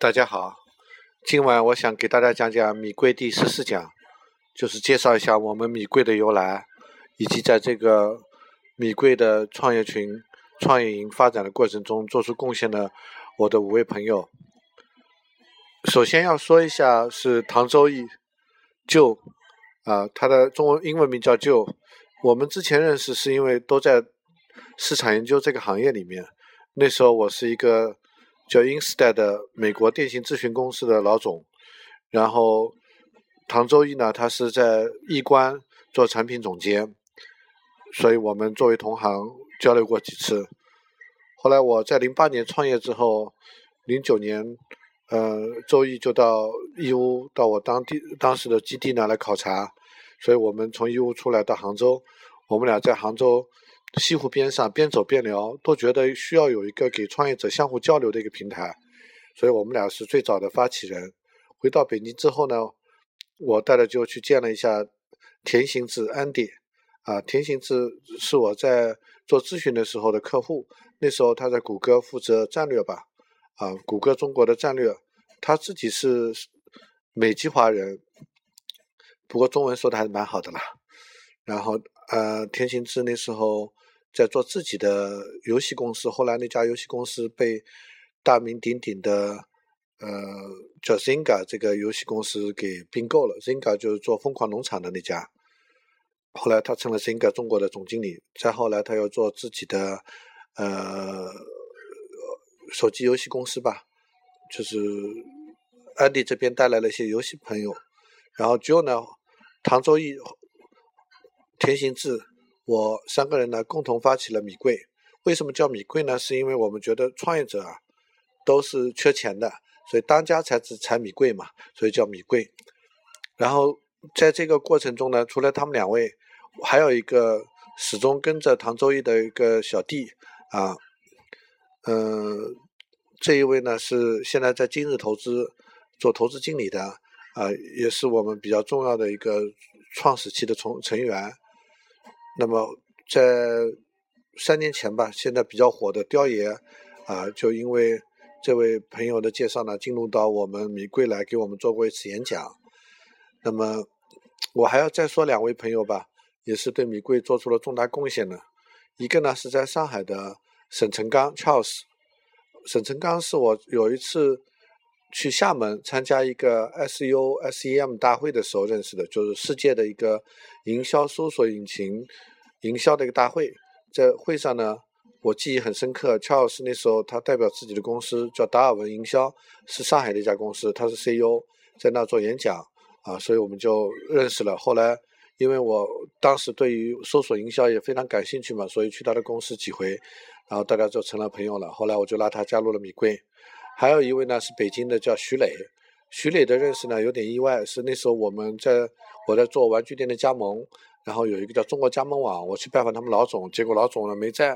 大家好，今晚我想给大家讲讲米贵第十四讲，就是介绍一下我们米贵的由来，以及在这个米贵的创业群、创业营发展的过程中做出贡献的我的五位朋友。首先要说一下是唐周义，就啊，他的中文英文名叫就，我们之前认识是因为都在市场研究这个行业里面，那时候我是一个。叫 Instead 美国电信咨询公司的老总，然后唐周一呢，他是在易观做产品总监，所以我们作为同行交流过几次。后来我在零八年创业之后，零九年，呃，周一就到义乌到我当地当时的基地呢来考察，所以我们从义乌出来到杭州，我们俩在杭州。西湖边上边走边聊，都觉得需要有一个给创业者相互交流的一个平台，所以我们俩是最早的发起人。回到北京之后呢，我带着就去见了一下田行志 Andy，啊，田行志是我在做咨询的时候的客户，那时候他在谷歌负责战略吧，啊，谷歌中国的战略，他自己是美籍华人，不过中文说的还是蛮好的啦。然后呃，田行志那时候。在做自己的游戏公司，后来那家游戏公司被大名鼎鼎的呃叫 Zynga 这个游戏公司给并购了。Zynga 就是做疯狂农场的那家，后来他成了 Zynga 中国的总经理。再后来他又做自己的呃手机游戏公司吧，就是安迪这边带来了一些游戏朋友，然后 Joe 呢，唐周义、田行志。我三个人呢共同发起了米贵，为什么叫米贵呢？是因为我们觉得创业者啊都是缺钱的，所以当家才子才米贵嘛，所以叫米贵。然后在这个过程中呢，除了他们两位，还有一个始终跟着唐周易的一个小弟啊，嗯，这一位呢是现在在今日投资做投资经理的啊，也是我们比较重要的一个创始期的从成员。那么在三年前吧，现在比较火的雕爷啊，就因为这位朋友的介绍呢，进入到我们米贵来给我们做过一次演讲。那么我还要再说两位朋友吧，也是对米贵做出了重大贡献的。一个呢是在上海的沈成刚 Charles，沈成刚是我有一次去厦门参加一个 SEO SEM 大会的时候认识的，就是世界的一个营销搜索引擎。营销的一个大会，在会上呢，我记忆很深刻。乔老师那时候他代表自己的公司叫达尔文营销，是上海的一家公司，他是 CEO，在那做演讲啊，所以我们就认识了。后来因为我当时对于搜索营销也非常感兴趣嘛，所以去他的公司几回，然后大家就成了朋友了。后来我就拉他加入了米贵。还有一位呢是北京的叫徐磊，徐磊的认识呢有点意外，是那时候我们在我在做玩具店的加盟。然后有一个叫中国加盟网，我去拜访他们老总，结果老总呢没在，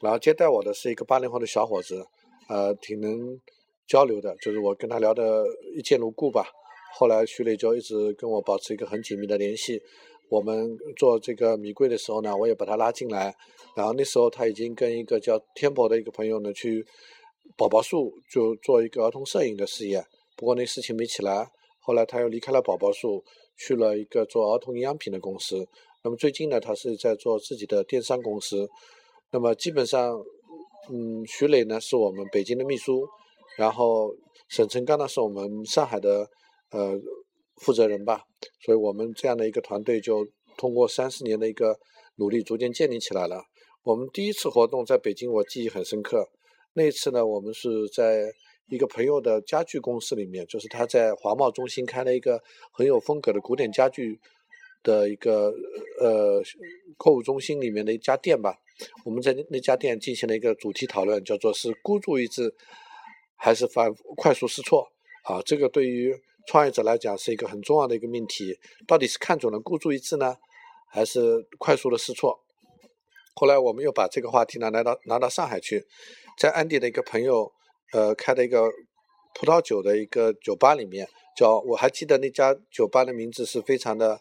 然后接待我的是一个八零后的小伙子，呃，挺能交流的，就是我跟他聊得一见如故吧。后来徐磊就一直跟我保持一个很紧密的联系。我们做这个米贵的时候呢，我也把他拉进来。然后那时候他已经跟一个叫天博的一个朋友呢去宝宝树就做一个儿童摄影的事业，不过那事情没起来。后来他又离开了宝宝树。去了一个做儿童营养品的公司，那么最近呢，他是在做自己的电商公司。那么基本上，嗯，徐磊呢是我们北京的秘书，然后沈成刚呢是我们上海的呃负责人吧。所以我们这样的一个团队就通过三四年的一个努力，逐渐建立起来了。我们第一次活动在北京，我记忆很深刻。那一次呢，我们是在。一个朋友的家具公司里面，就是他在华贸中心开了一个很有风格的古典家具的一个呃购物中心里面的一家店吧。我们在那家店进行了一个主题讨论，叫做是孤注一掷还是反快速试错啊？这个对于创业者来讲是一个很重要的一个命题，到底是看准了孤注一掷呢，还是快速的试错？后来我们又把这个话题呢拿到拿到上海去，在安迪的一个朋友。呃，开的一个葡萄酒的一个酒吧里面，叫我还记得那家酒吧的名字是非常的，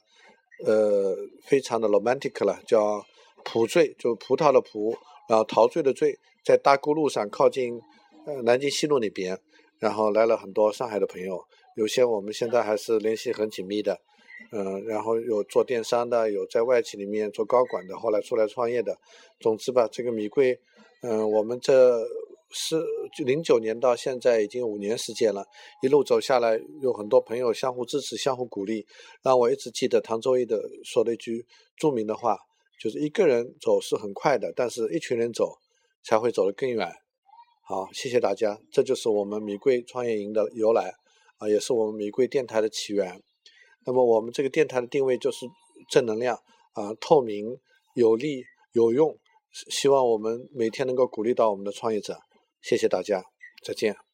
呃，非常的 romantic 了，叫葡醉，就葡萄的葡，然后陶醉的醉，在大沽路上靠近呃南京西路那边。然后来了很多上海的朋友，有些我们现在还是联系很紧密的，嗯，然后有做电商的，有在外企里面做高管的，后来出来创业的。总之吧，这个米贵，嗯，我们这是零九年到现在已经五年时间了，一路走下来，有很多朋友相互支持、相互鼓励，让我一直记得唐周易的说的一句著名的话，就是一个人走是很快的，但是一群人走才会走得更远。好，谢谢大家，这就是我们米贵创业营的由来啊，也是我们米贵电台的起源。那么我们这个电台的定位就是正能量啊，透明、有利、有用，希望我们每天能够鼓励到我们的创业者。谢谢大家，再见。